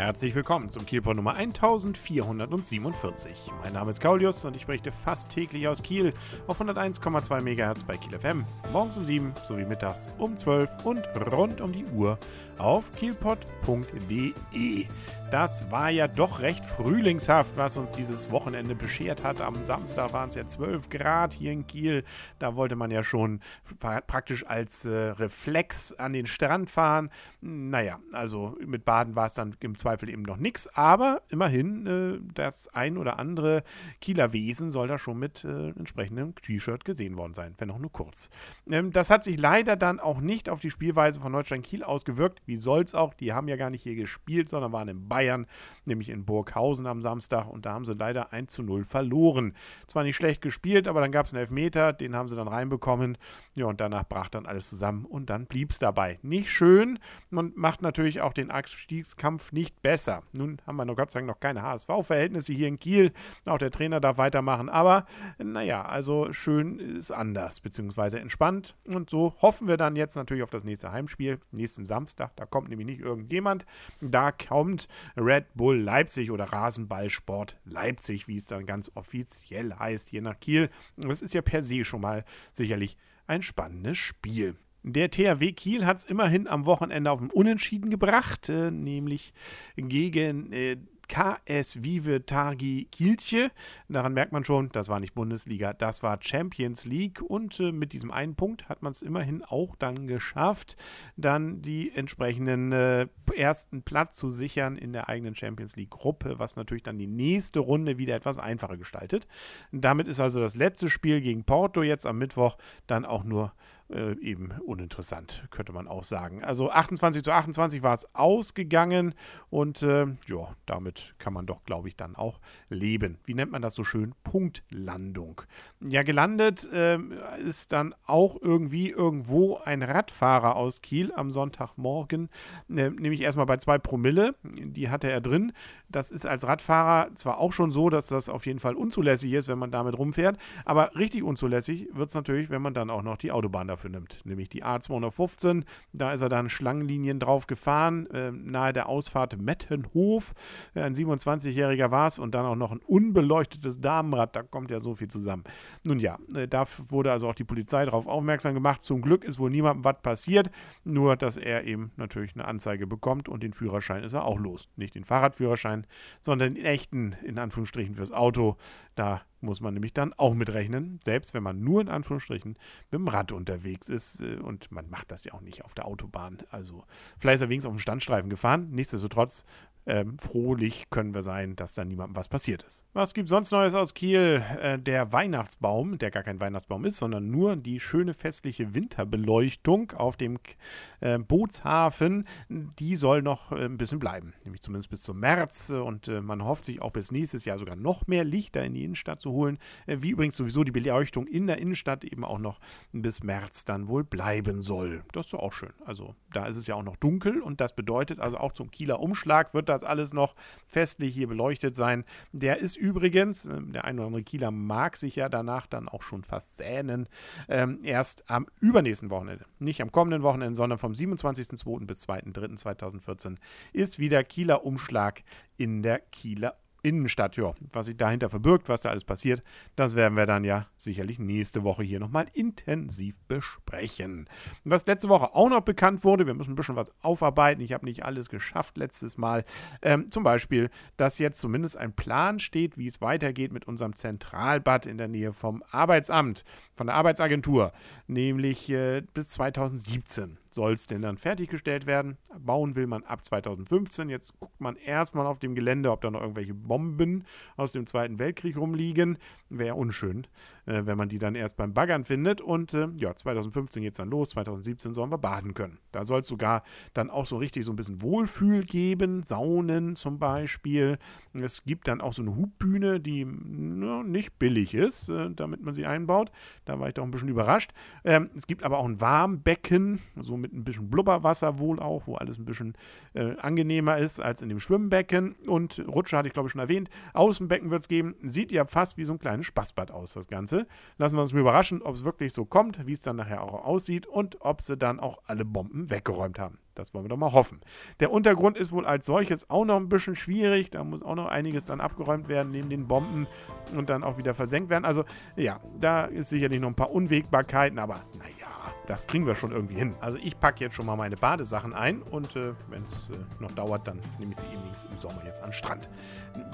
Herzlich willkommen zum Kielport Nummer 1447. Mein Name ist Kaulius und ich berichte fast täglich aus Kiel auf 101,2 MHz bei Kiel FM. Morgens um 7 sowie mittags um 12 und rund um die Uhr auf kielpot.de. Das war ja doch recht frühlingshaft, was uns dieses Wochenende beschert hat. Am Samstag waren es ja 12 Grad hier in Kiel. Da wollte man ja schon praktisch als äh, Reflex an den Strand fahren. Naja, also mit Baden war es dann im Zweifel eben noch nichts. Aber immerhin, äh, das ein oder andere Kieler Wesen soll da schon mit äh, entsprechendem T-Shirt gesehen worden sein, wenn auch nur kurz. Ähm, das hat sich leider dann auch nicht auf die Spielweise von Neustein Kiel ausgewirkt. Wie soll's auch? Die haben ja gar nicht hier gespielt, sondern waren in Bayern nämlich in Burghausen am Samstag. Und da haben sie leider 1 zu 0 verloren. Zwar nicht schlecht gespielt, aber dann gab es einen Elfmeter, den haben sie dann reinbekommen. Ja, und danach brach dann alles zusammen und dann blieb es dabei. Nicht schön und macht natürlich auch den Abstiegskampf nicht besser. Nun haben wir noch Gott sei Dank noch keine HSV-Verhältnisse hier in Kiel. Auch der Trainer darf weitermachen. Aber naja, also schön ist anders, beziehungsweise entspannt. Und so hoffen wir dann jetzt natürlich auf das nächste Heimspiel, nächsten Samstag. Da kommt nämlich nicht irgendjemand. Da kommt Red Bull Leipzig oder Rasenballsport Leipzig, wie es dann ganz offiziell heißt, hier nach Kiel. Das ist ja per se schon mal sicherlich ein spannendes Spiel. Der THW Kiel hat es immerhin am Wochenende auf dem Unentschieden gebracht, äh, nämlich gegen äh, KS Vive Targi Kielce. Daran merkt man schon, das war nicht Bundesliga, das war Champions League. Und äh, mit diesem einen Punkt hat man es immerhin auch dann geschafft, dann die entsprechenden äh, ersten Platz zu sichern in der eigenen Champions League-Gruppe, was natürlich dann die nächste Runde wieder etwas einfacher gestaltet. Damit ist also das letzte Spiel gegen Porto jetzt am Mittwoch dann auch nur äh, eben uninteressant, könnte man auch sagen. Also 28 zu 28 war es ausgegangen und äh, ja, damit kann man doch, glaube ich, dann auch leben. Wie nennt man das so schön? Punktlandung. Ja, gelandet äh, ist dann auch irgendwie irgendwo ein Radfahrer aus Kiel am Sonntagmorgen, äh, nämlich erstmal bei zwei Promille, die hatte er drin. Das ist als Radfahrer zwar auch schon so, dass das auf jeden Fall unzulässig ist, wenn man damit rumfährt, aber richtig unzulässig wird es natürlich, wenn man dann auch noch die Autobahn dafür dafür nimmt, nämlich die A215. Da ist er dann Schlangenlinien drauf gefahren, äh, nahe der Ausfahrt Mettenhof. Ein 27-Jähriger war es und dann auch noch ein unbeleuchtetes Damenrad. Da kommt ja so viel zusammen. Nun ja, äh, da wurde also auch die Polizei darauf aufmerksam gemacht. Zum Glück ist wohl niemandem was passiert, nur dass er eben natürlich eine Anzeige bekommt und den Führerschein ist er auch los. Nicht den Fahrradführerschein, sondern den echten, in Anführungsstrichen, fürs Auto. Da muss man nämlich dann auch mitrechnen, selbst wenn man nur in Anführungsstrichen mit dem Rad unterwegs ist. Äh, und man macht das ja auch nicht auf der Autobahn. Also vielleicht ist er wenigstens auf dem Standstreifen gefahren. Nichtsdestotrotz ähm, frohlich können wir sein, dass da niemandem was passiert ist. Was gibt sonst Neues aus Kiel? Äh, der Weihnachtsbaum, der gar kein Weihnachtsbaum ist, sondern nur die schöne festliche Winterbeleuchtung auf dem äh, Bootshafen, die soll noch äh, ein bisschen bleiben, nämlich zumindest bis zum März. Und äh, man hofft sich auch bis nächstes Jahr sogar noch mehr Lichter in die Innenstadt zu holen, äh, wie übrigens sowieso die Beleuchtung in der Innenstadt eben auch noch bis März dann wohl bleiben soll. Das ist doch auch schön. Also da ist es ja auch noch dunkel und das bedeutet also auch zum Kieler Umschlag wird das alles noch festlich hier beleuchtet sein. Der ist übrigens, äh, der ein oder andere Kieler mag sich ja danach dann auch schon fast sehnen, ähm, erst am übernächsten Wochenende, nicht am kommenden Wochenende, sondern vom 27.02. bis 2.03.2014 ist wieder Kieler Umschlag in der Kieler Innenstadt, ja, was sich dahinter verbirgt, was da alles passiert, das werden wir dann ja sicherlich nächste Woche hier nochmal intensiv besprechen. Was letzte Woche auch noch bekannt wurde, wir müssen ein bisschen was aufarbeiten, ich habe nicht alles geschafft letztes Mal, ähm, zum Beispiel, dass jetzt zumindest ein Plan steht, wie es weitergeht mit unserem Zentralbad in der Nähe vom Arbeitsamt, von der Arbeitsagentur, nämlich äh, bis 2017 soll es denn dann fertiggestellt werden. Bauen will man ab 2015. Jetzt guckt man erstmal auf dem Gelände, ob da noch irgendwelche Bomben aus dem Zweiten Weltkrieg rumliegen. Wäre unschön äh, wenn man die dann erst beim Baggern findet. Und äh, ja, 2015 geht es dann los, 2017 sollen wir baden können. Da soll es sogar dann auch so richtig so ein bisschen Wohlfühl geben, Saunen zum Beispiel. Es gibt dann auch so eine Hubbühne, die na, nicht billig ist, äh, damit man sie einbaut. Da war ich doch ein bisschen überrascht. Ähm, es gibt aber auch ein Warmbecken, so mit ein bisschen Blubberwasser wohl auch, wo alles ein bisschen äh, angenehmer ist als in dem Schwimmbecken. Und Rutsche hatte ich glaube ich schon erwähnt. Außenbecken wird es geben. Sieht ja fast wie so ein kleines Spaßbad aus, das Ganze. Lassen wir uns mal überraschen, ob es wirklich so kommt, wie es dann nachher auch aussieht und ob sie dann auch alle Bomben weggeräumt haben. Das wollen wir doch mal hoffen. Der Untergrund ist wohl als solches auch noch ein bisschen schwierig. Da muss auch noch einiges dann abgeräumt werden neben den Bomben und dann auch wieder versenkt werden. Also ja, da ist sicherlich noch ein paar Unwägbarkeiten, aber das kriegen wir schon irgendwie hin. Also ich packe jetzt schon mal meine Badesachen ein und äh, wenn es äh, noch dauert, dann nehme ich sie eben im Sommer jetzt an Strand.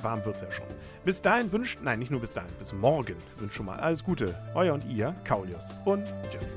Warm wird es ja schon. Bis dahin wünscht, nein, nicht nur bis dahin, bis morgen wünscht schon mal alles Gute. Euer und ihr, Kaulius und tschüss.